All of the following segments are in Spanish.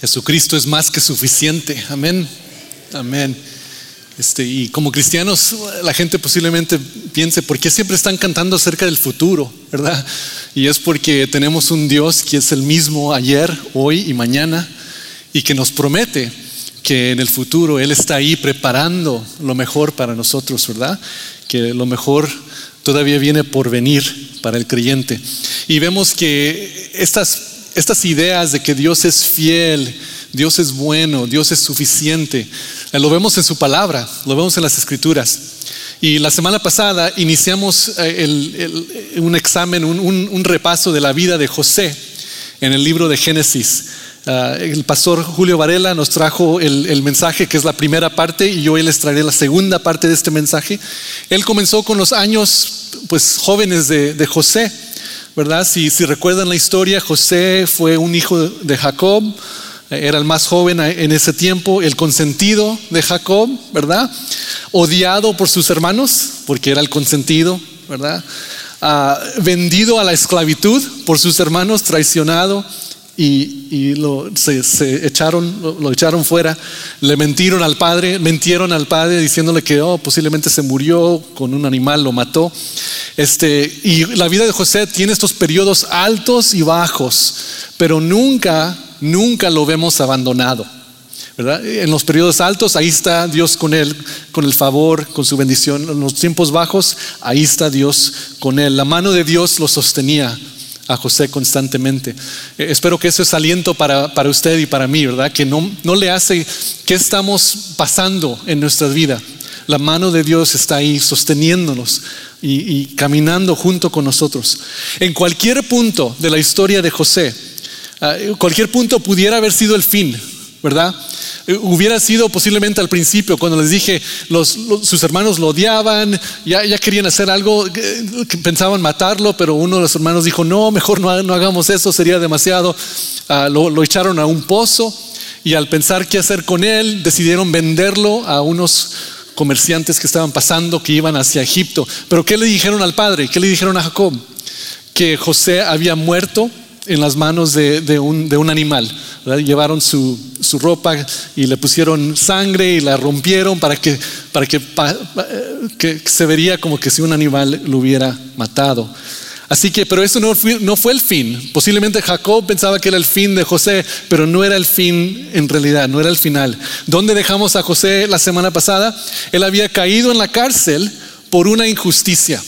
Jesucristo es más que suficiente. Amén. Amén. Este, y como cristianos, la gente posiblemente piense, ¿por qué siempre están cantando acerca del futuro? ¿Verdad? Y es porque tenemos un Dios que es el mismo ayer, hoy y mañana, y que nos promete que en el futuro Él está ahí preparando lo mejor para nosotros, ¿verdad? Que lo mejor todavía viene por venir para el creyente. Y vemos que estas, estas ideas de que Dios es fiel, Dios es bueno, Dios es suficiente, eh, lo vemos en su palabra, lo vemos en las escrituras. Y la semana pasada iniciamos eh, un examen, un, repaso de la vida de José en el libro de Génesis. El pastor Julio Varela nos trajo el, mensaje que es la primera parte y yo hoy les traeré la segunda parte de este mensaje. Él comenzó con los años pues jóvenes de, José, ¿verdad? Si, si recuerdan la historia, José fue un hijo de Jacob, era el más joven en ese tiempo, el consentido de Jacob, ¿verdad? Odiado por sus hermanos, porque era el consentido, ¿verdad? Ah, vendido a la esclavitud por sus hermanos, traicionado y, lo, se, echaron, lo, echaron fuera, le mentieron al padre, mentieron al padre diciéndole que oh, posiblemente se murió con un animal, lo mató. Este, y la vida de José tiene estos periodos altos y bajos, pero nunca nunca lo vemos abandonado. En los periodos altos, ahí está Dios con él, con el favor, con su bendición. En los tiempos bajos, ahí está Dios con él. La mano de Dios lo sostenía a José constantemente. Eh, espero que eso es aliento para, usted y para mí, ¿verdad? Que no, no le hace, ¿qué estamos pasando en nuestra vida? La mano de Dios está ahí sosteniéndonos y, caminando junto con nosotros. En cualquier punto de la historia de José, Ah, cualquier punto pudiera haber sido el fin, ¿verdad? Eh, hubiera sido posiblemente al principio, cuando les dije, sus hermanos lo odiaban, ya, querían hacer algo, que pensaban matarlo, pero uno de los hermanos dijo, no, mejor no, hagamos eso, sería demasiado. Ah, lo echaron a un pozo y al pensar qué hacer con él, decidieron venderlo a unos comerciantes que estaban pasando, que iban hacia Egipto. Pero ¿qué le dijeron al padre? ¿Qué le dijeron a Jacob? Que José había muerto en las manos de, un, animal. Llevaron su, ropa y le pusieron sangre y la rompieron para, que, para que, que, se vería como que si un animal lo hubiera matado. Así que, pero eso no fue, no fue el fin. Posiblemente Jacob pensaba que era el fin de José, pero no era el fin en realidad, no era el final. ¿Dónde dejamos a José la semana pasada? Él había caído en la cárcel por una injusticia.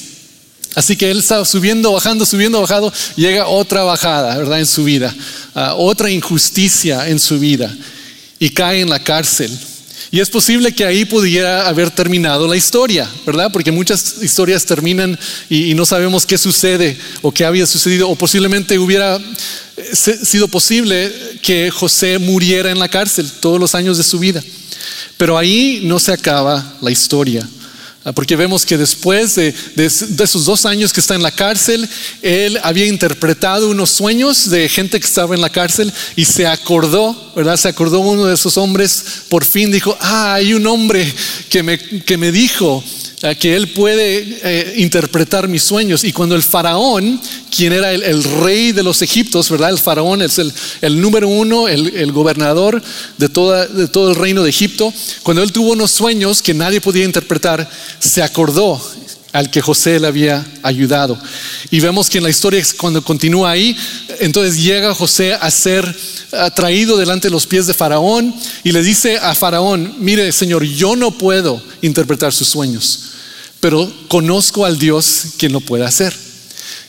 Así que él estaba subiendo, bajando, subiendo, bajando, llega otra bajada, ¿verdad? En su vida, ah, otra injusticia en su vida y cae en la cárcel. Y es posible que ahí pudiera haber terminado la historia, ¿verdad? Porque muchas historias terminan y, no sabemos qué sucede o qué había sucedido, o posiblemente hubiera eh, sido posible que José muriera en la cárcel todos los años de su vida. Pero ahí no se acaba la historia. Ah, porque vemos que después de, esos dos años que está en la cárcel, él había interpretado unos sueños de gente que estaba en la cárcel y se acordó, ¿verdad? Se acordó uno de esos hombres, por fin dijo, ah, hay un hombre que me, que me dijo que él puede eh, interpretar mis sueños. Y cuando el faraón, quien era el, rey de los egiptos, ¿verdad? El faraón es el, número uno, el, gobernador de, de todo el reino de Egipto. Cuando él tuvo unos sueños que nadie podía interpretar, se acordó al que José le había ayudado. Y vemos que en la historia, cuando continúa ahí, entonces llega José a ser traído delante de los pies de Faraón y le dice a Faraón, mire Señor, yo no puedo interpretar sus sueños, pero conozco al Dios quien lo puede hacer.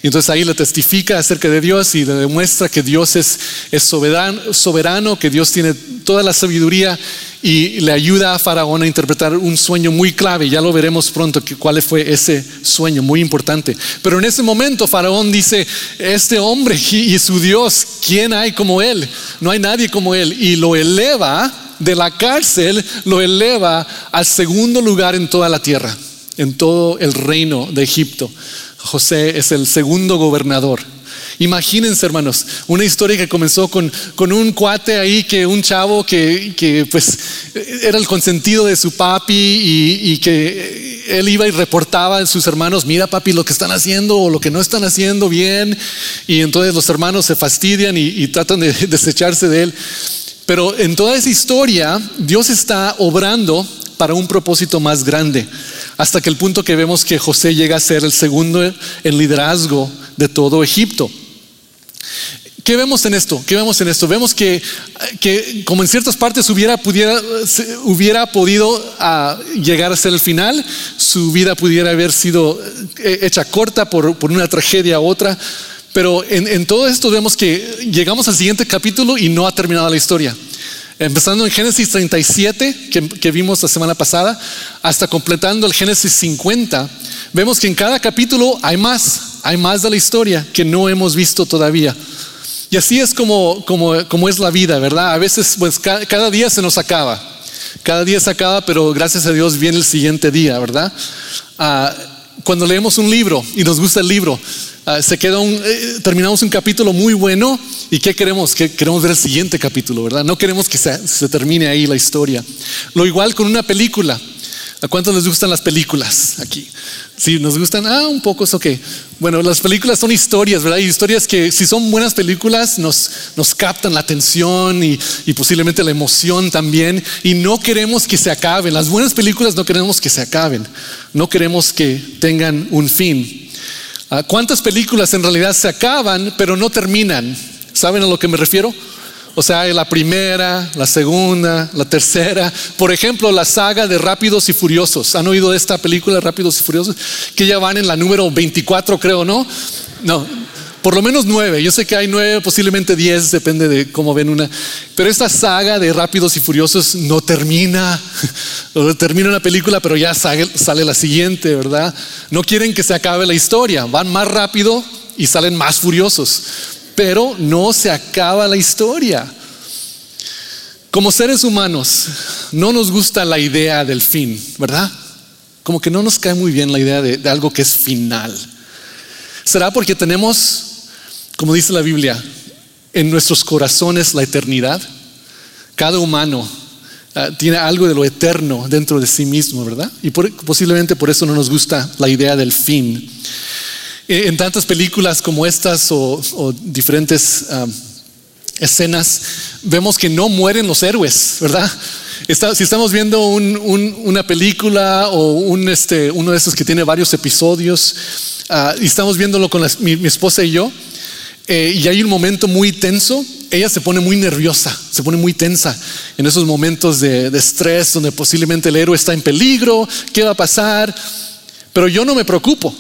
Y entonces ahí le testifica acerca de Dios y le demuestra que Dios es, soberano, que Dios tiene toda la sabiduría y le ayuda a Faraón a interpretar un sueño muy clave. Ya lo veremos pronto cuál fue ese sueño muy importante. Pero en ese momento Faraón dice, este hombre y su Dios, ¿quién hay como él? No hay nadie como él. Y lo eleva de la cárcel, lo eleva al segundo lugar en toda la tierra, en todo el reino de Egipto. José es el segundo gobernador. Imagínense, hermanos, una historia que comenzó con, con un cuate ahí, que un chavo que, que, pues era el consentido de su papi y, que él iba y reportaba a sus hermanos, mira papi lo que están haciendo o lo que no están haciendo bien. Y entonces los hermanos se fastidian y, y tratan de desecharse de él. Pero en toda esa historia, Dios está obrando para un propósito más grande, hasta que el punto que vemos que José llega a ser el segundo en liderazgo de todo Egipto. ¿Qué vemos en esto? ¿Qué vemos en esto? Vemos que, que como en ciertas partes hubiera, pudiera, hubiera podido uh, llegar a ser el final, su vida pudiera haber sido eh, hecha corta por, por una tragedia a otra, pero en, en, todo esto vemos que llegamos al siguiente capítulo y no ha terminado la historia. Empezando en Génesis 37, que, que vimos la semana pasada, hasta completando el Génesis 50, vemos que en cada capítulo hay más, hay más de la historia que no hemos visto todavía. Y así es como, como, como es la vida, ¿verdad? A veces, pues cada, día se nos acaba. Cada día se acaba, pero gracias a Dios viene el siguiente día, ¿verdad? Ah, cuando leemos un libro y nos gusta el libro, ah, se queda un, eh, terminamos un capítulo muy bueno y ¿qué queremos? Que queremos ver el siguiente capítulo, ¿verdad? No queremos que se, se termine ahí la historia. Lo igual con una película. ¿A cuántos les gustan las películas aquí? Si nos gustan, ah, un poco es ok. Bueno, las películas son historias, ¿verdad? Y historias que si son buenas películas nos, nos captan la atención y, y, posiblemente la emoción también. Y no queremos que se acaben. Las buenas películas no queremos que se acaben. No queremos que tengan un fin. Ah, ¿Cuántas películas en realidad se acaban pero no terminan? ¿Saben a lo que me refiero? O sea, la primera, la segunda, la tercera. Por ejemplo, la saga de Rápidos y Furiosos. ¿Han oído de esta película, Rápidos y Furiosos? Que ya van en la número 24, creo, ¿no? No, por lo menos nueve. Yo sé que hay nueve, posiblemente diez, depende de cómo ven una. Pero esta saga de Rápidos y Furiosos no termina. termina una película, pero ya sale, sale la siguiente, ¿verdad? No quieren que se acabe la historia. Van más rápido y salen más furiosos pero no se acaba la historia. Como seres humanos, no nos gusta la idea del fin, ¿verdad? Como que no nos cae muy bien la idea de, algo que es final. ¿Será porque tenemos, como dice la Biblia, en nuestros corazones la eternidad? Cada humano ah, tiene algo de lo eterno dentro de sí mismo, ¿verdad? Y posiblemente por eso no nos gusta la idea del fin. Eh, en tantas películas como estas o, diferentes escenas, vemos que no mueren los héroes, ¿verdad? si estamos viendo una película o un, este, uno de esos que tiene varios episodios ah, y estamos viéndolo con mi, esposa y yo, eh, y hay un momento muy tenso, ella se pone muy nerviosa, se pone muy tensa en esos momentos de, de estrés donde posiblemente el héroe está en peligro, ¿qué va a pasar? Pero yo no me preocupo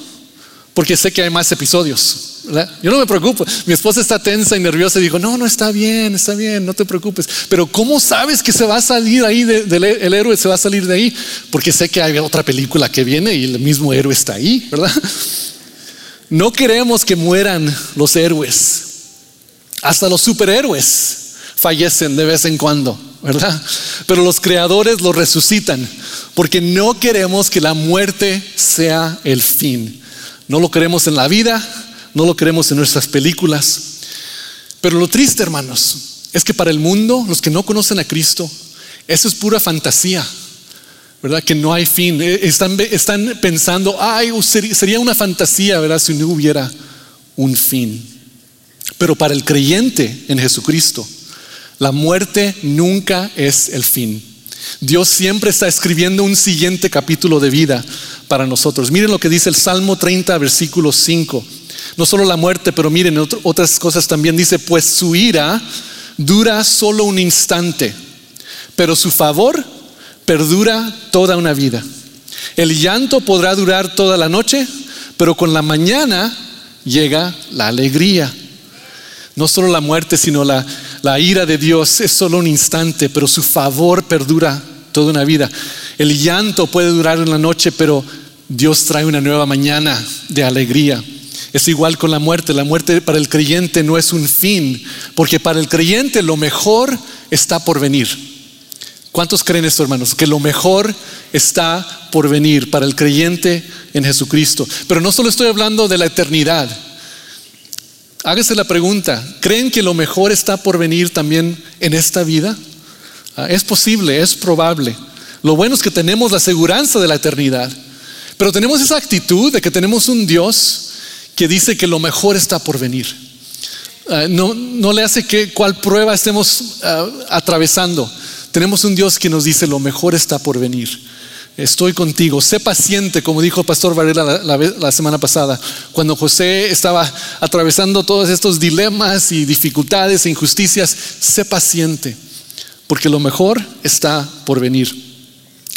porque sé que hay más episodios. Yo no me preocupo. Mi esposa está tensa y nerviosa y dijo, no, no está bien, está bien, no te preocupes. Pero ¿cómo sabes que se va a salir ahí, el héroe se va a salir de ahí? Porque sé que hay otra película que viene y el mismo héroe está ahí, ¿verdad? No queremos que mueran los héroes. Hasta los superhéroes fallecen de vez en cuando, ¿verdad? Pero los creadores los resucitan porque no queremos que la muerte sea el fin. No lo queremos en la vida, no lo queremos en nuestras películas. Pero lo triste, hermanos, es que para el mundo, los que no conocen a Cristo, eso es pura fantasía, ¿verdad? Que no hay fin. Eh, están, están pensando, ay, sería una fantasía, ¿verdad? Si no hubiera un fin. Pero para el creyente en Jesucristo, la muerte nunca es el fin. Dios siempre está escribiendo un siguiente capítulo de vida para nosotros. Miren lo que dice el Salmo 30, versículo 5. No solo la muerte, pero miren otras cosas también. Dice, pues su ira dura solo un instante, pero su favor perdura toda una vida. El llanto podrá durar toda la noche, pero con la mañana llega la alegría. No solo la muerte, sino la, la ira de Dios es solo un instante, pero su favor perdura toda una vida. El llanto puede durar una noche, pero Dios trae una nueva mañana de alegría. Es igual con la muerte. La muerte para el creyente no es un fin, porque para el creyente lo mejor está por venir. ¿Cuántos creen esto, hermanos? Que lo mejor está por venir para el creyente en Jesucristo. Pero no solo estoy hablando de la eternidad. Hágase la pregunta, ¿creen que lo mejor está por venir también en esta vida? Ah, es posible, es probable. Lo bueno es que tenemos la seguridad de la eternidad, pero tenemos esa actitud de que tenemos un Dios que dice que lo mejor está por venir. ah, no, no, le hace que cuál prueba estemos ah, atravesando. Tenemos un Dios que nos dice lo mejor está por venir. Estoy contigo. Sé paciente, como dijo Pastor Varela la, la, semana pasada, cuando José estaba atravesando todos estos dilemas y dificultades e injusticias. Sé paciente, porque lo mejor está por venir.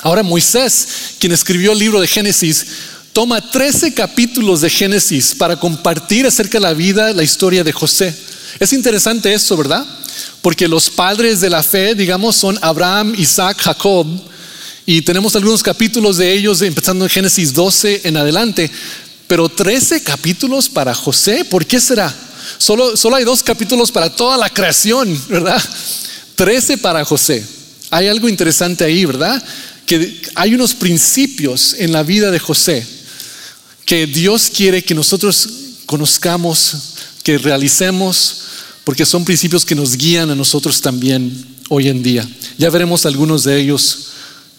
Ahora Moisés, quien escribió el libro de Génesis, toma 13 capítulos de Génesis para compartir acerca de la vida, la historia de José. Es interesante esto, ¿verdad? Porque los padres de la fe, digamos, son Abraham, Isaac, Jacob, y tenemos algunos capítulos de ellos empezando en Génesis 12 en adelante, pero 13 capítulos para José, ¿por qué será? Solo, solo hay dos capítulos para toda la creación, ¿verdad? 13 para José. Hay algo interesante ahí, ¿verdad? Que hay unos principios en la vida de José que Dios quiere que nosotros conozcamos, que realicemos, porque son principios que nos guían a nosotros también hoy en día. Ya veremos algunos de ellos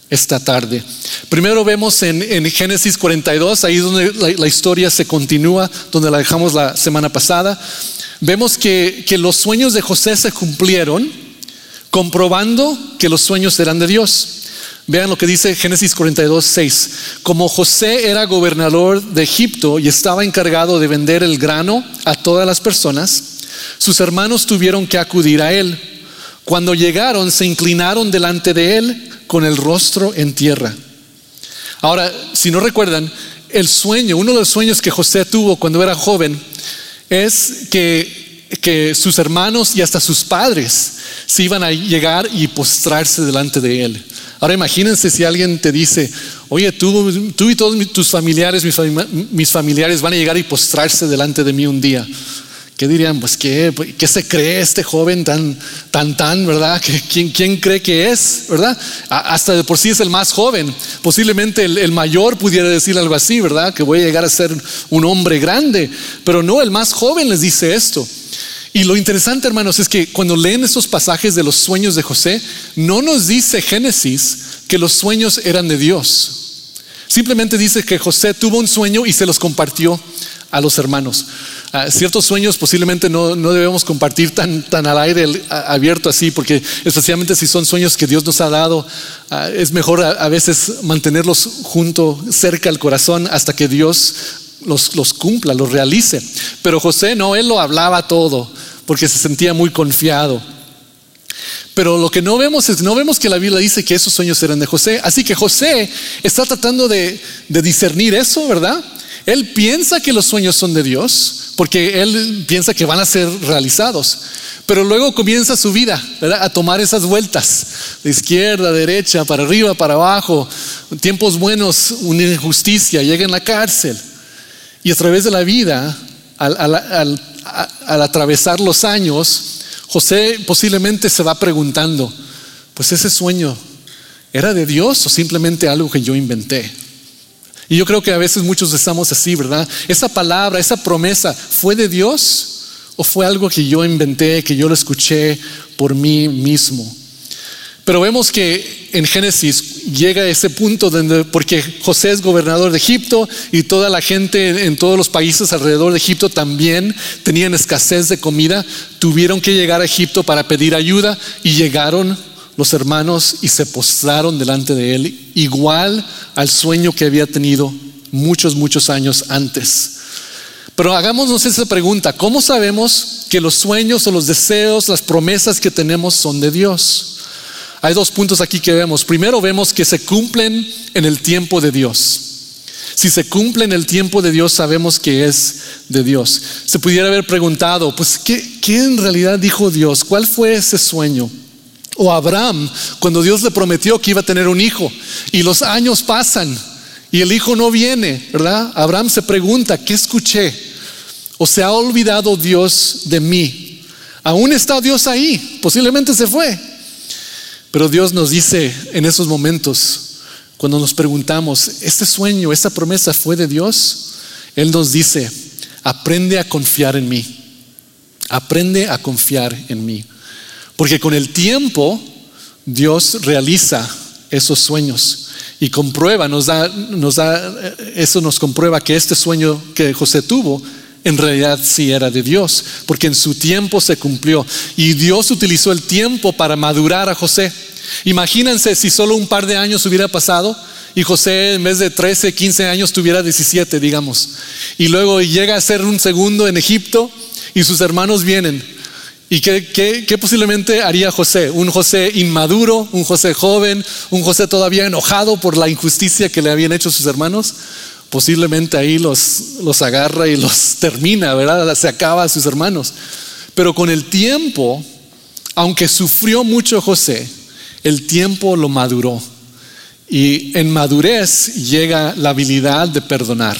esta tarde. Primero vemos en, Génesis 42, ahí donde la, historia se continúa, donde la dejamos la semana pasada. Vemos que los sueños de José se cumplieron, comprobando que los sueños eran de Dios. Vean lo que dice Génesis 42, 6. Como José era gobernador de Egipto y estaba encargado de vender el grano a todas las personas, sus hermanos tuvieron que acudir a él. Cuando llegaron, se inclinaron delante de él con el rostro en tierra. Ahora, si no recuerdan, el sueño, uno de los sueños que José tuvo cuando era joven, es que, que sus hermanos y hasta sus padres se iban a llegar y postrarse delante de él. Ahora imagínense si alguien te dice, oye, tú, tú y todos tus familiares, mis familiares van a llegar y postrarse delante de mí un día. ¿Qué dirían? Pues ¿qué, qué se cree este joven tan, tan, tan, verdad? ¿Quién, quién cree que es, verdad? Hasta de por sí es el más joven. Posiblemente el, el, mayor pudiera decir algo así, verdad? Que voy a llegar a ser un hombre grande. Pero no, el más joven les dice esto. Y lo interesante, hermanos, es que cuando leen esos pasajes de los sueños de José, no nos dice Génesis que los sueños eran de Dios. Simplemente dice que José tuvo un sueño y se los compartió a los hermanos. Ah, ciertos sueños posiblemente no, debemos compartir tan, tan al aire abierto así, porque especialmente si son sueños que Dios nos ha dado, ah, es mejor a, veces mantenerlos junto, cerca al corazón, hasta que Dios los, los cumpla, los realice. Pero José no, él lo hablaba todo porque se sentía muy confiado. Pero lo que no vemos es, no vemos que la Biblia dice que esos sueños eran de José. Así que José está tratando de, discernir eso, ¿verdad? Él piensa que los sueños son de Dios, porque él piensa que van a ser realizados. Pero luego comienza su vida a tomar esas vueltas, de izquierda, derecha, para arriba, para abajo, tiempos buenos, una injusticia, llega en la cárcel. Y a través de la vida, al, atravesar los años, José posiblemente se va preguntando, pues ese sueño, ¿era de Dios o simplemente algo que yo inventé? Y yo creo que a veces muchos estamos así, ¿verdad? Esa palabra, esa promesa, ¿fue de Dios o fue algo que yo inventé, que yo lo escuché por mí mismo? Pero vemos que en Génesis llega a ese punto donde, porque José es gobernador de Egipto y toda la gente en todos los países alrededor de Egipto también tenían escasez de comida, tuvieron que llegar a Egipto para pedir ayuda y llegaron los hermanos y se postraron delante de él, igual al sueño que había tenido muchos, muchos años antes. Pero hagámonos esa pregunta, ¿cómo sabemos que los sueños o los deseos, las promesas que tenemos son de Dios? Hay dos puntos aquí que vemos. Primero vemos que se cumplen en el tiempo de Dios. Si se cumple en el tiempo de Dios, sabemos que es de Dios. Se pudiera haber preguntado, pues, ¿qué, ¿qué, en realidad dijo Dios? ¿Cuál fue ese sueño? O Abraham, cuando Dios le prometió que iba a tener un hijo y los años pasan y el hijo no viene, ¿verdad? Abraham se pregunta, ¿qué escuché? ¿O se ha olvidado Dios de mí? Aún está Dios ahí, posiblemente se fue, pero Dios nos dice en esos momentos, cuando nos preguntamos, ¿este sueño, esta promesa fue de Dios? Él nos dice, aprende a confiar en mí. Aprende a confiar en mí. Porque con el tiempo Dios realiza esos sueños y comprueba, nos da, nos da, eso nos comprueba que este sueño que José tuvo en realidad sí era de Dios, porque en su tiempo se cumplió y Dios utilizó el tiempo para madurar a José. Imagínense si solo un par de años hubiera pasado y José en vez de 13, 15 años tuviera 17, digamos, y luego llega a ser un segundo en Egipto y sus hermanos vienen. ¿Y qué, qué, posiblemente haría José? Un José inmaduro, un José joven, un José todavía enojado por la injusticia que le habían hecho sus hermanos posiblemente ahí los, los agarra y los termina, ¿verdad? Se acaba a sus hermanos. Pero con el tiempo, aunque sufrió mucho José, el tiempo lo maduró. Y en madurez llega la habilidad de perdonar.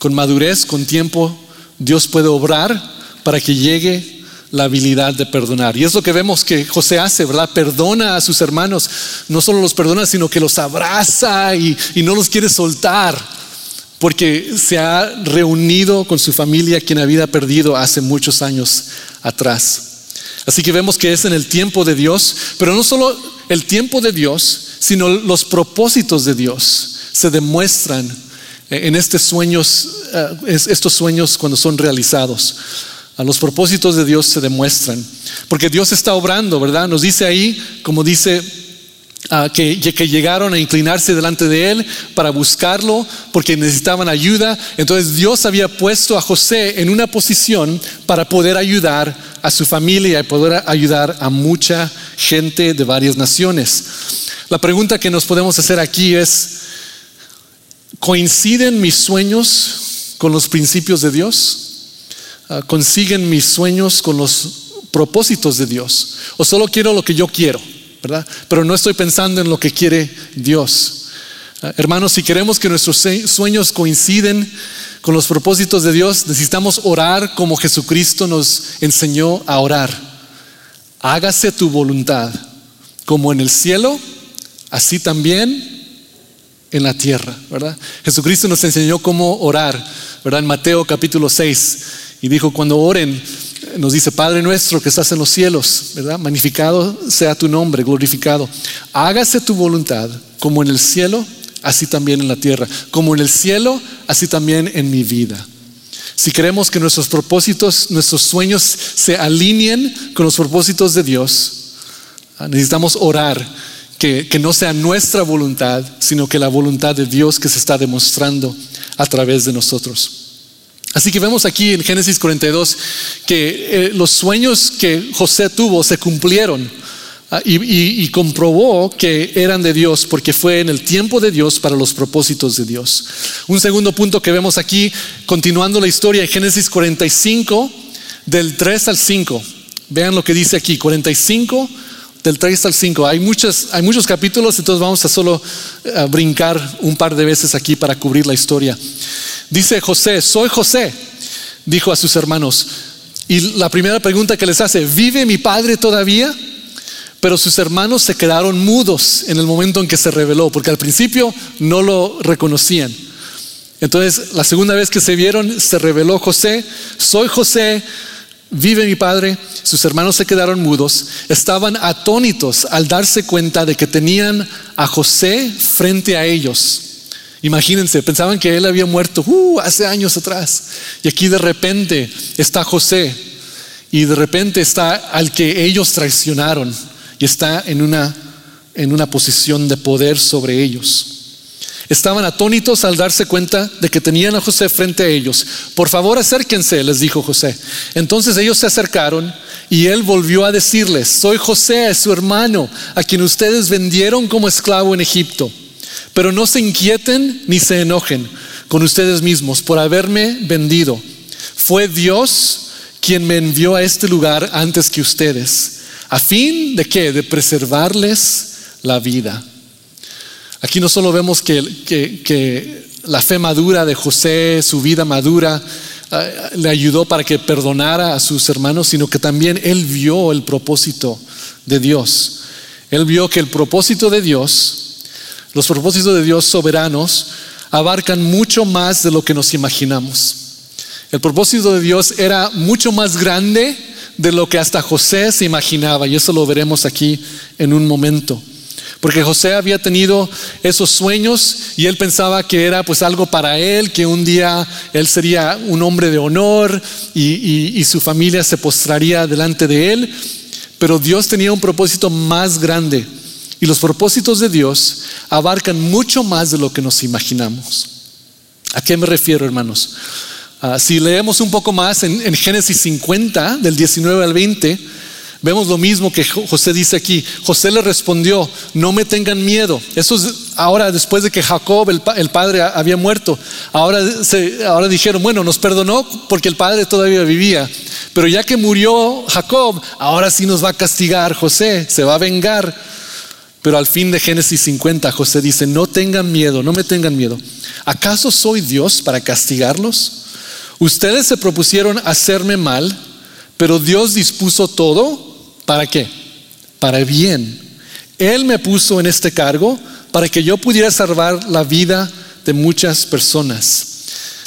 Con madurez, con tiempo, Dios puede obrar para que llegue la habilidad de perdonar. Y es lo que vemos que José hace, ¿verdad? Perdona a sus hermanos. No solo los perdona, sino que los abraza y, y no los quiere soltar porque se ha reunido con su familia quien había perdido hace muchos años atrás. Así que vemos que es en el tiempo de Dios, pero no solo el tiempo de Dios, sino los propósitos de Dios se demuestran en estos sueños, eh, estos sueños cuando son realizados. A los propósitos de Dios se demuestran, porque Dios está obrando, ¿verdad? Nos dice ahí, como dice Ah, que, que, llegaron a inclinarse delante de él para buscarlo porque necesitaban ayuda. Entonces Dios había puesto a José en una posición para poder ayudar a su familia y poder ayudar a mucha gente de varias naciones. La pregunta que nos podemos hacer aquí es, ¿coinciden mis sueños con los principios de Dios? Ah, ¿Consiguen mis sueños con los propósitos de Dios? ¿O solo quiero lo que yo quiero? Pero no estoy pensando en lo que quiere Dios. Ah, hermanos, si queremos que nuestros sueños coinciden con los propósitos de Dios, necesitamos orar como Jesucristo nos enseñó a orar. Hágase tu voluntad, como en el cielo, así también en la tierra, ¿verdad? Jesucristo nos enseñó cómo orar, ¿verdad? En Mateo capítulo 6, y dijo, cuando oren, nos dice, Padre nuestro que estás en los cielos, ¿verdad? Magnificado sea tu nombre, glorificado. Hágase tu voluntad como en el cielo, así también en la tierra. Como en el cielo, así también en mi vida. Si queremos que nuestros propósitos, nuestros sueños se alineen con los propósitos de Dios, ah, necesitamos orar que, que no sea nuestra voluntad, sino que la voluntad de Dios que se está demostrando a través de nosotros. Así que vemos aquí en Génesis 42 que eh, los sueños que José tuvo se cumplieron ah, y, comprobó que eran de Dios porque fue en el tiempo de Dios para los propósitos de Dios. Un segundo punto que vemos aquí, continuando la historia de Génesis 45, del 3 al 5. Vean lo que dice aquí, 45 del 3 al 5. Hay, muchos, hay muchos capítulos, entonces vamos a solo eh, brincar un par de veces aquí para cubrir la historia. Dice José, soy José, dijo a sus hermanos. Y la primera pregunta que les hace, ¿vive mi padre todavía? Pero sus hermanos se quedaron mudos en el momento en que se reveló, porque al principio no lo reconocían. Entonces, la segunda vez que se vieron, se reveló José, soy José, vive mi padre. Sus hermanos se quedaron mudos, estaban atónitos al darse cuenta de que tenían a José frente a ellos. Imagínense, pensaban que él había muerto uh, hace años atrás. Y aquí de repente está José. Y de repente está al que ellos traicionaron. Y está en una, en una posición de poder sobre ellos. Estaban atónitos al darse cuenta de que tenían a José frente a ellos. Por favor, acérquense, les dijo José. Entonces ellos se acercaron y él volvió a decirles, soy José, su hermano, a quien ustedes vendieron como esclavo en Egipto. Pero no se inquieten ni se enojen con ustedes mismos por haberme vendido. Fue Dios quien me envió a este lugar antes que ustedes. ¿A fin de qué? De preservarles la vida. Aquí no solo vemos que, la fe madura de José, su vida madura, eh, le ayudó para que perdonara a sus hermanos, sino que también él vio el propósito de Dios. Él vio que el propósito de Dios los propósitos de Dios soberanos abarcan mucho más de lo que nos imaginamos. El propósito de Dios era mucho más grande de lo que hasta José se imaginaba, y eso lo veremos aquí en un momento. Porque José había tenido esos sueños y él pensaba que era pues algo para él, que un día él sería un hombre de honor y, su familia se postraría delante de él, pero Dios tenía un propósito más grande y los propósitos de Dios abarcan mucho más de lo que nos imaginamos. ¿A qué me refiero, hermanos? Ah, si leemos un poco más en, Génesis 50, del 19 al 20, vemos lo mismo que José dice aquí. José le respondió, no me tengan miedo. Eso es ahora después de que Jacob, el, padre, había muerto. Ahora, ahora dijeron, bueno, nos perdonó porque el padre todavía vivía. Pero ya que murió Jacob, ahora sí nos va a castigar José, se va a vengar. Pero al fin de Génesis 50, José dice, no tengan miedo, no me tengan miedo. ¿Acaso soy Dios para castigarlos? Ustedes se propusieron hacerme mal, pero Dios dispuso todo, ¿para qué? Para bien. Él me puso en este cargo para que yo pudiera salvar la vida de muchas personas.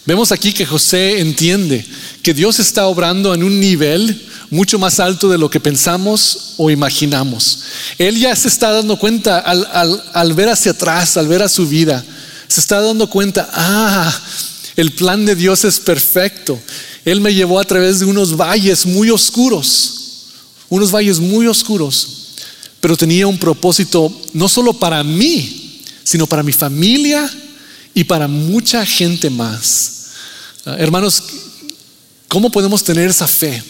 Vemos aquí que José entiende que Dios está obrando en un nivel mucho más alto de lo que pensamos o imaginamos. Él ya se está dando cuenta al, ver hacia atrás, al ver a su vida, se está dando cuenta, ah, el plan de Dios es perfecto. Él me llevó a través de unos valles muy oscuros, unos valles muy oscuros, pero tenía un propósito no solo para mí, sino para mi familia y para mucha gente más. Ah, hermanos, ¿cómo podemos tener esa fe?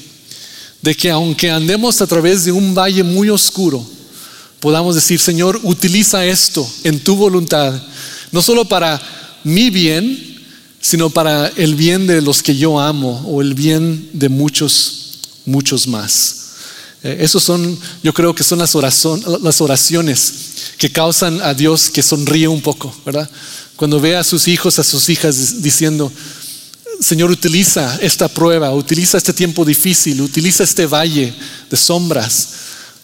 de que aunque andemos a través de un valle muy oscuro, podamos decir, Señor, utiliza esto en tu voluntad, no solo para mi bien, sino para el bien de los que yo amo o el bien de muchos, muchos más. Eh, esos son, yo creo que son las, oraciones que causan a Dios que sonríe un poco, ¿verdad? Cuando ve a sus hijos, a sus hijas diciendo, Señor, utiliza esta prueba, utiliza este tiempo difícil, utiliza este valle de sombras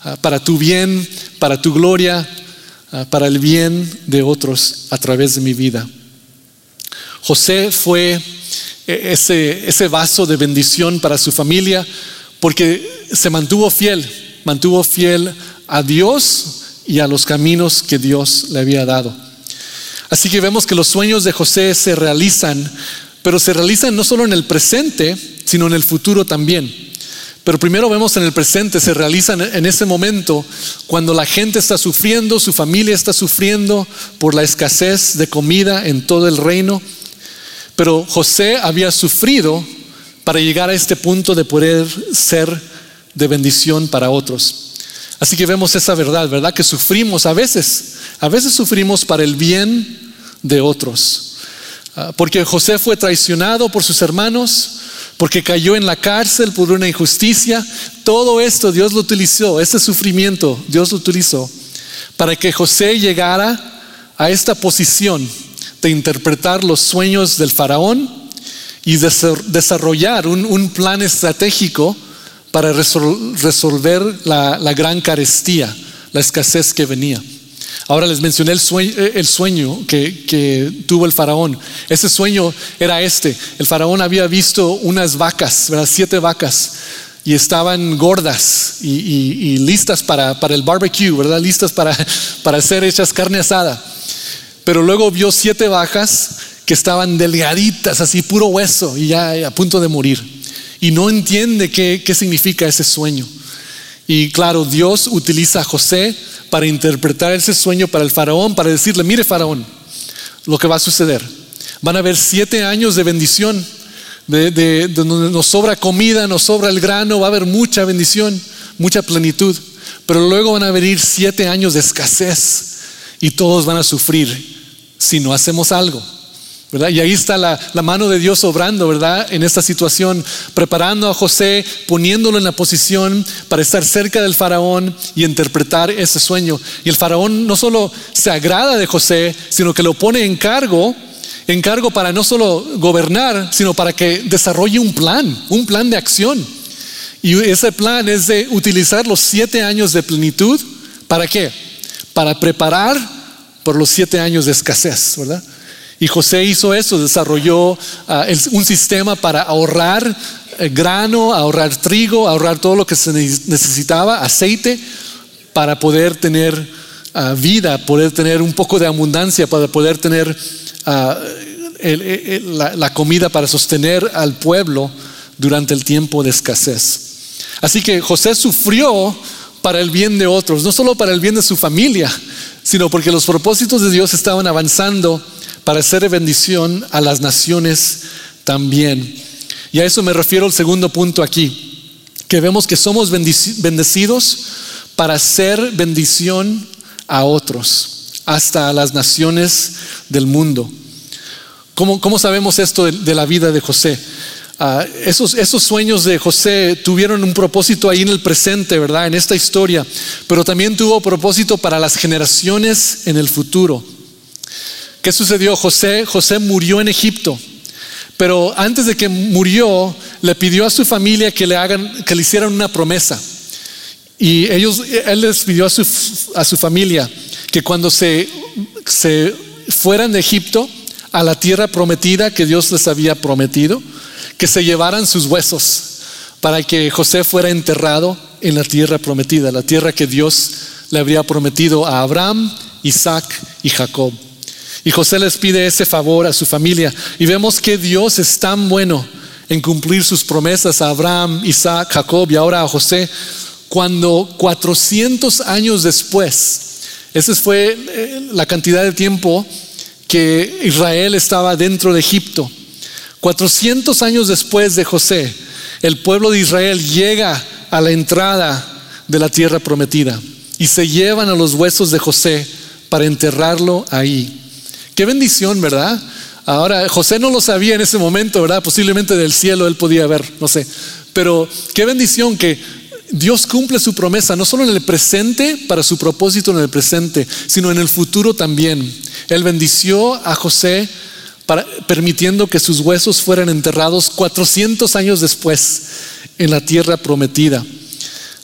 ah, para tu bien, para tu gloria, ah, para el bien de otros a través de mi vida. José fue eh, ese vaso de bendición para su familia porque se mantuvo fiel, mantuvo fiel a Dios y a los caminos que Dios le había dado. Así que vemos que los sueños de José se realizan pero se realizan no solo en el presente, sino en el futuro también. Pero primero vemos en el presente, se realizan en ese momento cuando la gente está sufriendo, su familia está sufriendo por la escasez de comida en todo el reino. Pero José había sufrido para llegar a este punto de poder ser de bendición para otros. Así que vemos esa verdad, ¿verdad? Que sufrimos a veces, a veces sufrimos para el bien de otros. Ah, porque José fue traicionado por sus hermanos, porque cayó en la cárcel por una injusticia. Todo esto Dios lo utilizó, este sufrimiento Dios lo utilizó para que José llegara a esta posición de interpretar los sueños del faraón y desarrollar un, plan estratégico para resolver la gran carestía, la escasez que venía. Ahora les mencioné el sueño, eh, que, tuvo el faraón. Ese sueño era este. El faraón había visto unas vacas, siete vacas, y estaban gordas y, listas para, el barbecue, ¿verdad? listas para, para ser hechas carne asada. Pero luego vio siete vacas que estaban delgaditas, así puro hueso, y ya a punto de morir. Y no entiende qué, qué significa ese sueño. Y claro, Dios utiliza a José para interpretar ese sueño para el faraón, para decirle, mire faraón, lo que va a suceder. Van a haber siete años de bendición, de, donde nos sobra comida, nos sobra el grano, va a haber mucha bendición, mucha plenitud. Pero luego van a venir siete años de escasez y todos van a sufrir si no hacemos algo. Y ahí está la, mano de Dios obrando, ¿verdad? En esta situación, preparando a José, poniéndolo en la posición para estar cerca del faraón y interpretar ese sueño. Y el faraón no solo se agrada de José, sino que lo pone en cargo, en cargo para no solo gobernar, sino para que desarrolle un plan, un plan de acción. Y ese plan es de utilizar los siete años de plenitud, ¿para qué? Para preparar por los siete años de escasez, ¿verdad? Y José hizo eso, desarrolló ah, un sistema para ahorrar eh, grano, ahorrar trigo, ahorrar todo lo que se necesitaba, aceite, para poder tener ah, vida, poder tener un poco de abundancia, para poder tener ah, la comida para sostener al pueblo durante el tiempo de escasez. Así que José sufrió para el bien de otros, no solo para el bien de su familia, sino porque los propósitos de Dios estaban avanzando para hacer bendición a las naciones también. Y a eso me refiero el segundo punto aquí, que vemos que somos bendecidos para hacer bendición a otros, hasta a las naciones del mundo. ¿Cómo, sabemos esto de la vida de José? Ah, esos, esos sueños de José tuvieron un propósito ahí en el presente, ¿verdad? En esta historia, pero también tuvo propósito para las generaciones en el futuro. ¿Qué sucedió? José, José murió en Egipto, pero antes de que murió, le pidió a su familia que le hagan, que le hicieran una promesa. Y ellos, él les pidió a su, a su familia que cuando se, se fueran de Egipto a la tierra prometida que Dios les había prometido, que se llevaran sus huesos para que José fuera enterrado en la tierra prometida, la tierra que Dios le habría prometido a Abraham, Isaac y Jacob. Y José les pide ese favor a su familia. Y vemos que Dios es tan bueno en cumplir sus promesas a Abraham, Isaac, Jacob y ahora a José, cuando 400 años después, esa fue eh, la cantidad de tiempo que Israel estaba dentro de Egipto. 400 años después de José, el pueblo de Israel llega a la entrada de la tierra prometida y se llevan a los huesos de José para enterrarlo ahí. Qué bendición, ¿verdad? Ahora, José no lo sabía en ese momento, ¿verdad? Posiblemente del cielo él podía ver, no sé. Pero qué bendición que Dios cumple su promesa, no solo en el presente, para su propósito en el presente, sino en el futuro también. Él bendició a José permitiendo que sus huesos fueran enterrados 400 años después en la tierra prometida.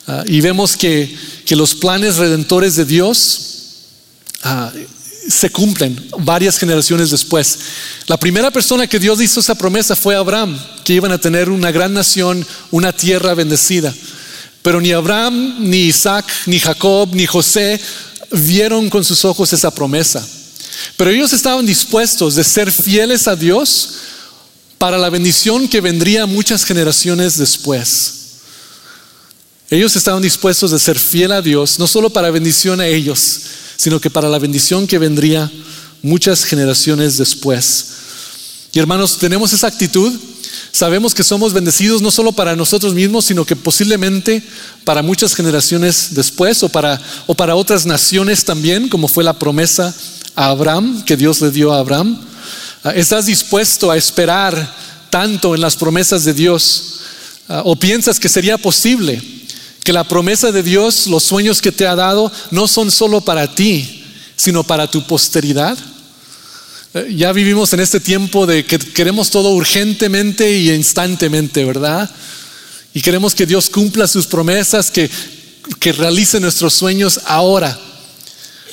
Ah, y vemos que, que, los planes redentores de Dios ah, se cumplen varias generaciones después. La primera persona que Dios hizo esa promesa fue Abraham, que iban a tener una gran nación, una tierra bendecida. Pero ni Abraham, ni Isaac, ni Jacob, ni José vieron con sus ojos esa promesa. Pero ellos estaban dispuestos de ser fieles a Dios para la bendición que vendría muchas generaciones después. Ellos estaban dispuestos de ser fiel a Dios, no solo para bendición a ellos, sino que para la bendición que vendría muchas generaciones después. Y hermanos, tenemos esa actitud. Sabemos que somos bendecidos no solo para nosotros mismos, sino que posiblemente para muchas generaciones después o para, o para otras naciones también, como fue la promesa a Abraham, que Dios le dio a Abraham? Ah, ¿Estás dispuesto a esperar tanto en las promesas de Dios? Ah, ¿O piensas que sería posible que la promesa de Dios, los sueños que te ha dado, no son solo para ti, sino para tu posteridad? Eh, ya vivimos en este tiempo de que queremos todo urgentemente y instantemente, ¿verdad? Y queremos que Dios cumpla sus promesas, que, que realice nuestros sueños ahora.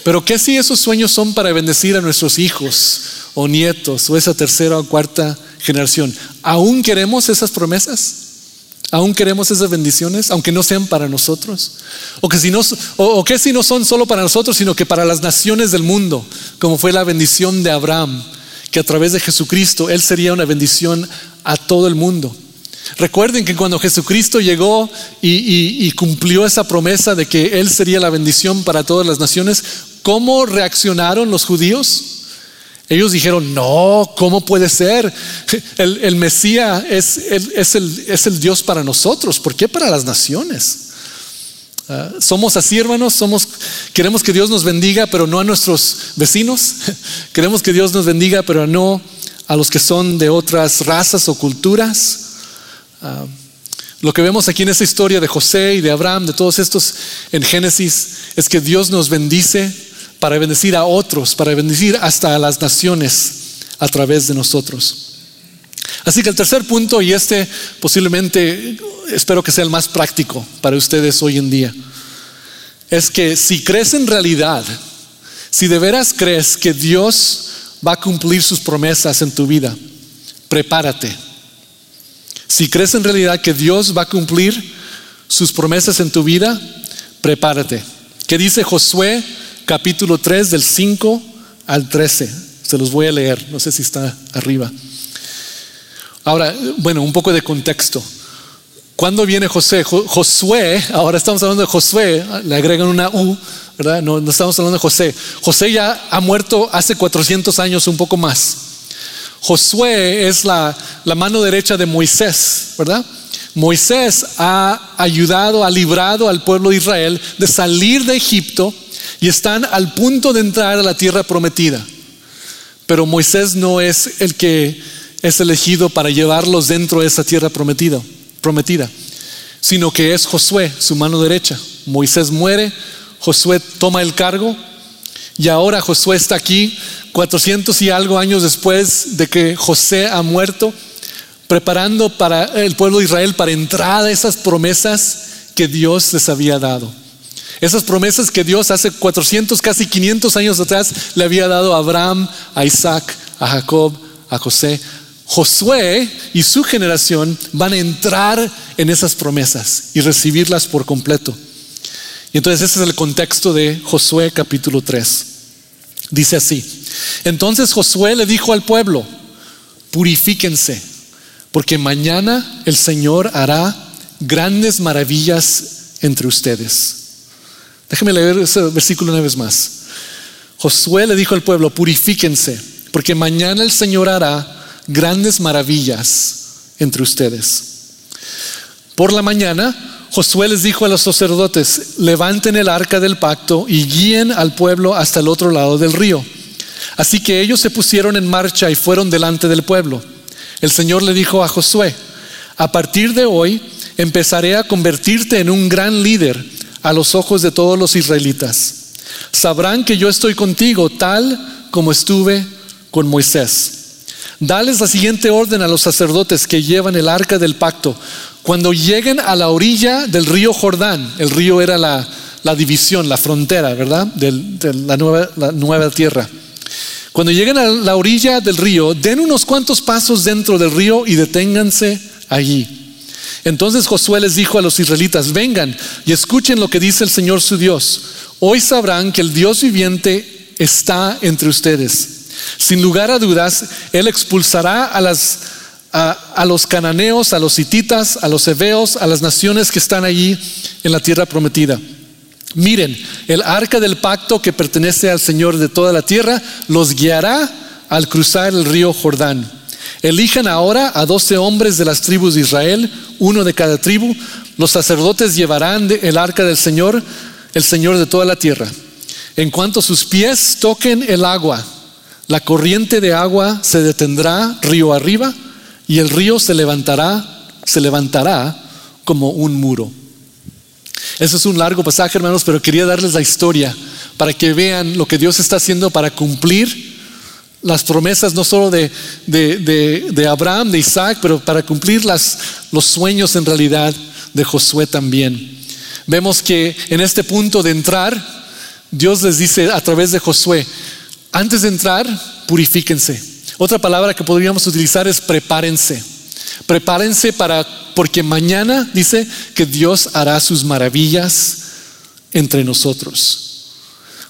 Pero ¿qué si esos sueños son para bendecir a nuestros hijos o nietos o esa tercera o cuarta generación? ¿Aún queremos esas promesas? ¿Aún queremos esas bendiciones, aunque no sean para nosotros? ¿O que si no, o, que si no son solo para nosotros, sino que para las naciones del mundo, como fue la bendición de Abraham, que a través de Jesucristo Él sería una bendición a todo el mundo? Recuerden que cuando Jesucristo llegó y, y, cumplió esa promesa de que Él sería la bendición para todas las naciones, ¿Cómo reaccionaron los judíos? Ellos dijeron, no, ¿cómo puede ser? El, Mesías es, el, Dios para nosotros, ¿por qué para las naciones? Ah, somos así, hermanos, somos, queremos que Dios nos bendiga, pero no a nuestros vecinos. queremos que Dios nos bendiga, pero no a los que son de otras razas o culturas. Ah, lo que vemos aquí en esta historia de José y de Abraham, de todos estos en Génesis, es que Dios nos bendice para bendecir a otros, para bendecir hasta a las naciones a través de nosotros. Así que el tercer punto, y este posiblemente espero que sea el más práctico para ustedes hoy en día, es que si crees en realidad, si de veras crees que Dios va a cumplir sus promesas en tu vida, prepárate. Si crees en realidad que Dios va a cumplir sus promesas en tu vida, prepárate. ¿Qué dice Josué capítulo 3 del 5 al 13. Se los voy a leer, no sé si está arriba. Ahora, bueno, un poco de contexto. ¿Cuándo viene José? Josué, ahora estamos hablando de Josué, le agregan una U, ¿verdad? No, estamos hablando de José. José ya ha muerto hace 400 años, un poco más. Josué es la mano derecha de Moisés, ¿verdad? Moisés ha ayudado, ha librado al pueblo de Israel de salir de Egipto y están al punto de entrar a la tierra prometida. Pero Moisés no es el que es elegido para llevarlos dentro de esa tierra prometida, prometida, sino que es Josué, su mano derecha. Moisés muere, Josué toma el cargo y ahora Josué está aquí 400 y algo años después de que José ha muerto, preparando para el pueblo de Israel para entrar a esas promesas que Dios les había dado. Esas promesas que Dios hace 400, casi 500 años atrás le había dado a Abraham, a Isaac, a Jacob, a José. Josué y su generación van a entrar en esas promesas y recibirlas por completo. Y entonces ese es el contexto de Josué capítulo 3. Dice así, entonces Josué le dijo al pueblo, purifíquense, porque mañana el Señor hará grandes maravillas entre ustedes. Déjeme leer ese versículo una vez más. Josué le dijo al pueblo, purifíquense, porque mañana el Señor hará grandes maravillas entre ustedes. Por la mañana, Josué les dijo a los sacerdotes, levanten el arca del pacto y guíen al pueblo hasta el otro lado del río. Así que ellos se pusieron en marcha y fueron delante del pueblo. El Señor le dijo a Josué, a partir de hoy empezaré a convertirte en un gran líder a los ojos de todos los israelitas. Sabrán que yo estoy contigo tal como estuve con Moisés. Dales la siguiente orden a los sacerdotes que llevan el arca del pacto. Cuando lleguen a la orilla del río Jordán, el río era la, división, la frontera, ¿verdad? de la nueva, la nueva tierra. Cuando lleguen a la orilla del río, den unos cuantos pasos dentro del río y deténganse allí. Entonces Josué les dijo a los israelitas, vengan y escuchen lo que dice el Señor su Dios. Hoy sabrán que el Dios viviente está entre ustedes. Sin lugar a dudas, Él expulsará a, los cananeos, a los hititas, a los heveos, a las naciones que están allí en la tierra prometida. Miren, el arca del pacto que pertenece al Señor de toda la tierra los guiará al cruzar el río Jordán. Elijan ahora a doce hombres de las tribus de Israel, uno de cada tribu. Los sacerdotes llevarán el arca del Señor, el Señor de toda la tierra. En cuanto sus pies toquen el agua, la corriente de agua se detendrá río arriba y el río se levantará, se levantará como un muro. Eso es un largo pasaje, hermanos, pero quería darles la historia para que vean lo que Dios está haciendo para cumplir las promesas no solo de, de, Abraham, de Isaac, pero para cumplir los sueños en realidad de Josué también. Vemos que en este punto de entrar, Dios les dice a través de Josué, antes de entrar, purifíquense. Otra palabra que podríamos utilizar es prepárense. Prepárense para, porque mañana dice que Dios hará sus maravillas entre nosotros.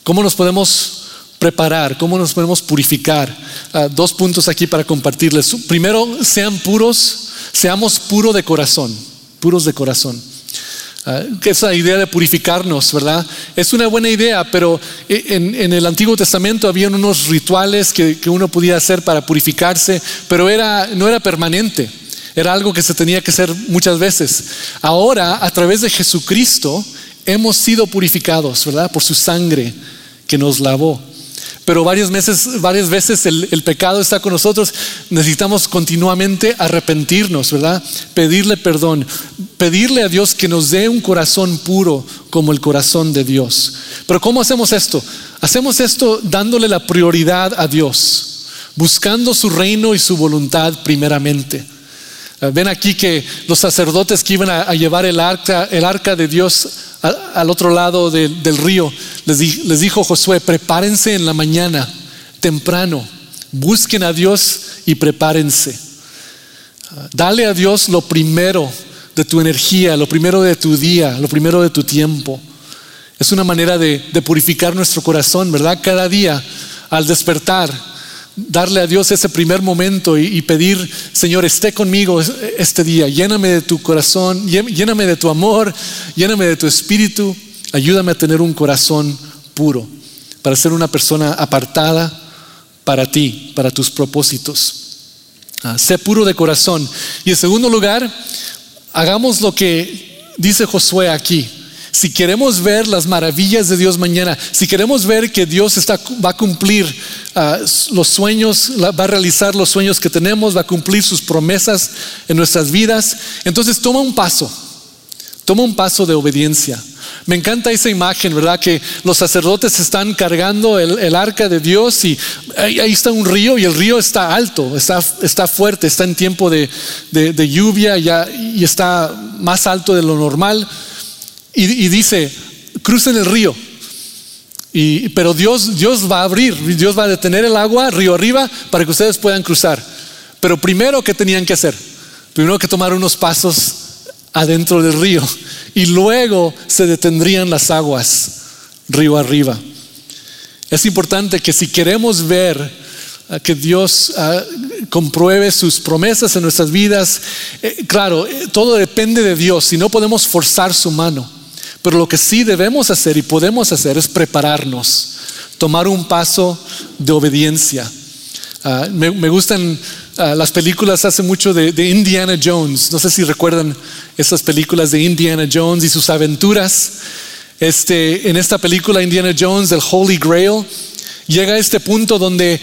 ¿Cómo nos podemos preparar, cómo nos podemos purificar. Ah, dos puntos aquí para compartirles. Primero, sean puros, seamos puros de corazón, puros de corazón. Uh, esa idea de purificarnos, ¿verdad? Es una buena idea, pero en, el Antiguo Testamento había unos rituales que, que, uno podía hacer para purificarse, pero era, no era permanente, era algo que se tenía que hacer muchas veces. Ahora, a través de Jesucristo, hemos sido purificados, ¿verdad? Por su sangre que nos lavó pero varias veces, varias veces el, pecado está con nosotros. Necesitamos continuamente arrepentirnos, ¿verdad? Pedirle perdón, pedirle a Dios que nos dé un corazón puro como el corazón de Dios. Pero ¿cómo hacemos esto? Hacemos esto dándole la prioridad a Dios, buscando su reino y su voluntad primeramente. Eh, ven aquí que los sacerdotes que iban a, llevar el arca, el arca de Dios al otro lado del río, les, les dijo Josué, prepárense en la mañana, temprano, busquen a Dios y prepárense. Dale a Dios lo primero de tu energía, lo primero de tu día, lo primero de tu tiempo. Es una manera de, purificar nuestro corazón, ¿verdad? Cada día al despertar, darle a Dios ese primer momento y, pedir, Señor, esté conmigo este día, lléname de tu corazón, lléname de tu amor, lléname de tu espíritu, ayúdame a tener un corazón puro, para ser una persona apartada para ti, para tus propósitos. Ah, sé puro de corazón. Y en segundo lugar, hagamos lo que dice Josué aquí. Si queremos ver las maravillas de Dios mañana, si queremos ver que Dios está, va a cumplir ah, los sueños, va a realizar los sueños que tenemos, va a cumplir sus promesas en nuestras vidas, entonces toma un paso, toma un paso de obediencia. Me encanta esa imagen, ¿verdad? Que los sacerdotes están cargando el, arca de Dios y ahí, está un río y el río está alto, está, está fuerte, está en tiempo de, lluvia y está más alto de lo normal. Y, dice, crucen el río. Y, pero Dios, Dios va a abrir, Dios va a detener el agua río arriba para que ustedes puedan cruzar. Pero primero, ¿qué tenían que hacer? Primero que tomar unos pasos adentro del río y luego se detendrían las aguas río arriba. Es importante que si queremos ver ah, que Dios ah, compruebe sus promesas en nuestras vidas, eh, claro, eh, todo depende de Dios, si no podemos forzar su mano. Pero lo que sí debemos hacer y podemos hacer es prepararnos, tomar un paso de obediencia. Ah, me, gustan Ah, las películas hace mucho de, Indiana Jones. No sé si recuerdan esas películas de Indiana Jones y sus aventuras. Este, en esta película Indiana Jones, del Holy Grail, llega a este punto donde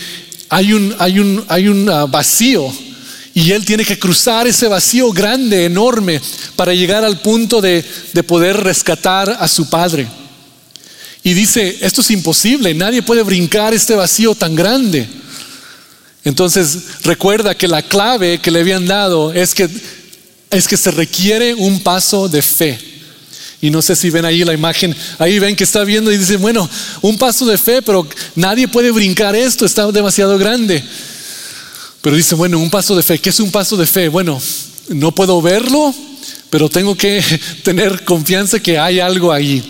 hay un, hay un, hay un ah, vacío y él tiene que cruzar ese vacío grande, enorme, para llegar al punto de, de poder rescatar a su padre. Y dice, esto es imposible, nadie puede brincar este vacío tan grande. Entonces recuerda que la clave que le habían dado es que, es que se requiere un paso de fe. Y no sé si ven ahí la imagen, ahí ven que está viendo y dice, bueno, un paso de fe, pero nadie puede brincar esto, está demasiado grande. Pero dice, bueno, un paso de fe, ¿qué es un paso de fe? Bueno, no puedo verlo, pero tengo que tener confianza que hay algo ahí.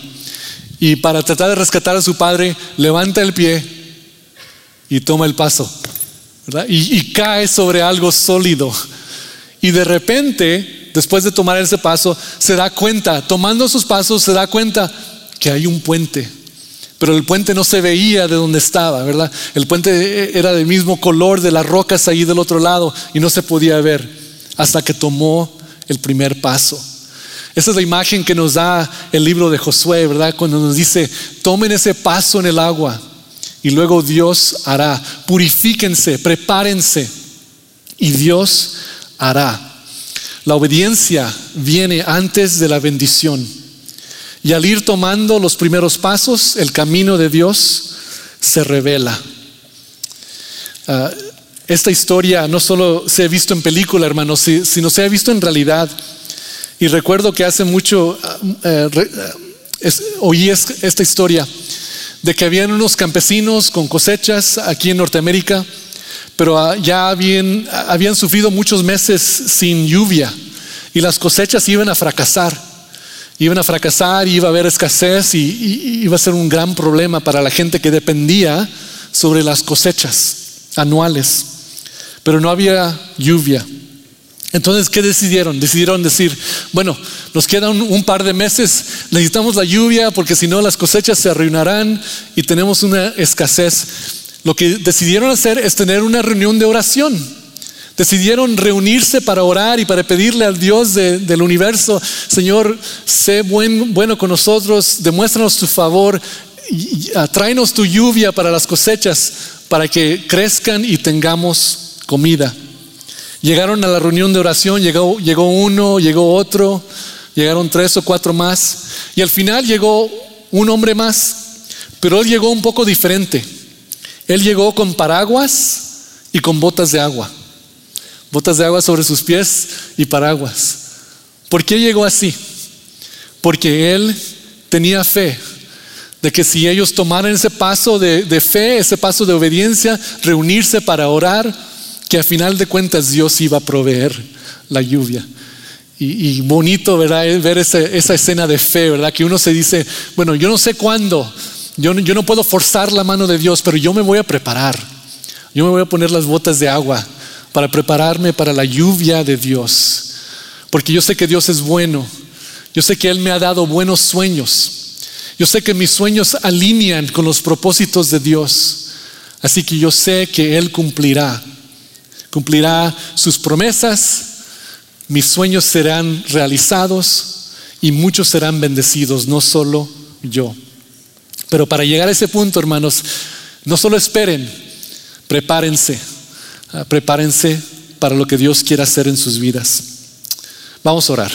Y para tratar de rescatar a su padre, levanta el pie y toma el paso. Y, cae sobre algo sólido. Y de repente, después de tomar ese paso, se da cuenta, tomando sus pasos, se da cuenta que hay un puente. Pero el puente no se veía de donde estaba, ¿verdad? El puente era del mismo color de las rocas ahí del otro lado y no se podía ver hasta que tomó el primer paso. Esa es la imagen que nos da el libro de Josué, ¿verdad? Cuando nos dice, tomen ese paso en el agua y luego Dios hará. Purifíquense, prepárense y Dios hará. La obediencia viene antes de la bendición. Y al ir tomando los primeros pasos, el camino de Dios se revela. Ah, esta historia no solo se ha visto en película, hermanos, sino se ha visto en realidad. Y recuerdo que hace mucho ah, eh, ah, oí esta historia de que habían unos campesinos con cosechas aquí en Norteamérica, pero ya habían sufrido muchos meses sin lluvia y las cosechas iban a fracasar. Iban a fracasar, iba a haber escasez y, iba a ser un gran problema para la gente que dependía sobre las cosechas anuales. Pero no había lluvia. Entonces, ¿qué decidieron? Decidieron decir, bueno, nos quedan un, par de meses, necesitamos la lluvia porque si no las cosechas se arruinarán y tenemos una escasez. Lo que decidieron hacer es tener una reunión de oración. Decidieron reunirse para orar y para pedirle al Dios del universo, Señor, sé bueno con nosotros, demuéstranos tu favor, y, tráenos tu lluvia para las cosechas, para que crezcan y tengamos comida. Llegaron a la reunión de oración, llegó, llegó uno, llegó otro, llegaron tres o cuatro más, y al final llegó un hombre más, pero él llegó un poco diferente. Él llegó con paraguas y con botas de agua, botas de agua sobre sus pies y paraguas. ¿Por qué llegó así? Porque él tenía fe de que si ellos tomaran ese paso de, fe, ese paso de obediencia, reunirse para orar, que a final de cuentas Dios iba a proveer la lluvia. Y, bonito, ¿verdad? Ver esa, escena de fe, ¿verdad? Que uno se dice, bueno, yo no sé cuándo, yo no puedo forzar la mano de Dios, pero yo me voy a preparar. Yo me voy a poner las botas de agua para prepararme para la lluvia de Dios. Porque yo sé que Dios es bueno. Yo sé que Él me ha dado buenos sueños. Yo sé que mis sueños alinean con los propósitos de Dios. Así que yo sé que Él cumplirá. Cumplirá sus promesas. Mis sueños serán realizados y muchos serán bendecidos, no solo yo. Pero para llegar a ese punto, hermanos, no solo esperen, Prepárense, prepárense para lo que Dios quiera hacer en sus vidas. Vamos a orar.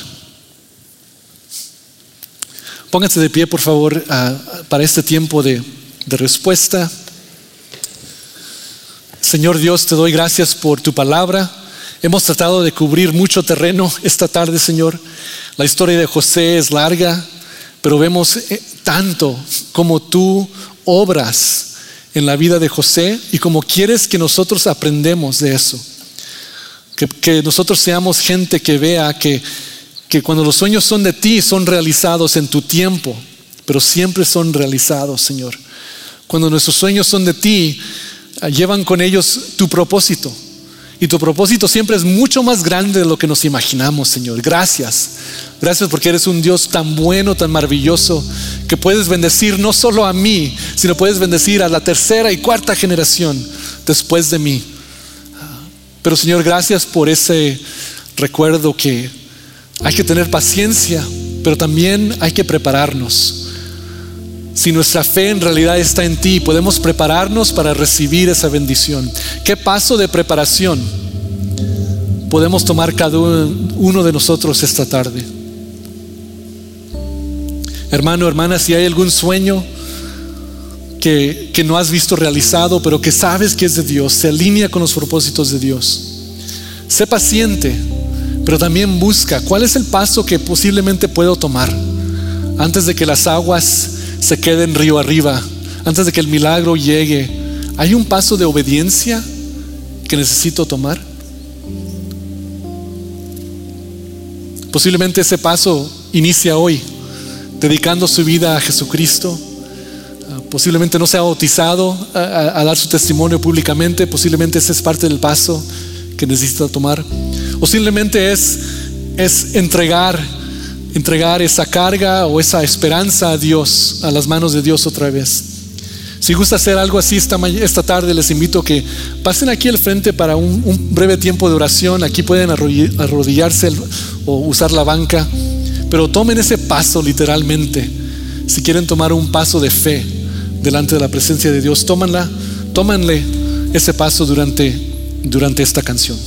Pónganse de pie, por favor, ah, para este tiempo de, de respuesta. Señor Dios, te doy gracias por tu palabra. Hemos tratado de cubrir mucho terreno esta tarde, Señor. La historia de José es larga, pero vemos eh, tanto como tú obras en la vida de José y como quieres que nosotros aprendemos de eso. Que, nosotros seamos gente que vea que, que cuando los sueños son de ti, son realizados en tu tiempo, pero siempre son realizados, Señor. Cuando nuestros sueños son de ti, llevan con ellos tu propósito. Y tu propósito siempre es mucho más grande de lo que nos imaginamos, Señor. Gracias. Gracias porque eres un Dios tan bueno, tan maravilloso, que puedes bendecir no solo a mí, sino puedes bendecir a la tercera y cuarta generación después de mí. Pero Señor, gracias por ese recuerdo que hay que tener paciencia, pero también hay que prepararnos. Si nuestra fe en realidad está en ti, podemos prepararnos para recibir esa bendición. ¿Qué paso de preparación podemos tomar cada uno de nosotros esta tarde? Hermano, hermana, si hay algún sueño que, que, no has visto realizado, pero que sabes que es de Dios, se alinea con los propósitos de Dios. Sé paciente, pero también busca cuál es el paso que posiblemente puedo tomar antes de que las aguas se quede en río arriba, antes de que el milagro llegue, ¿hay un paso de obediencia que necesito tomar? Posiblemente ese paso inicia hoy, dedicando su vida a Jesucristo. Ah, posiblemente no sea bautizado a, dar su testimonio públicamente, posiblemente ese es parte del paso que necesita tomar. O simplemente es, es entregar entregar esa carga o esa esperanza a Dios, a las manos de Dios otra vez. Si gusta hacer algo así esta, esta tarde, les invito a que pasen aquí al frente para un, breve tiempo de oración. Aquí pueden arrodillarse o usar la banca, pero tomen ese paso literalmente. Si quieren tomar un paso de fe delante de la presencia de Dios, tómanla, tómanle ese paso durante, durante esta canción.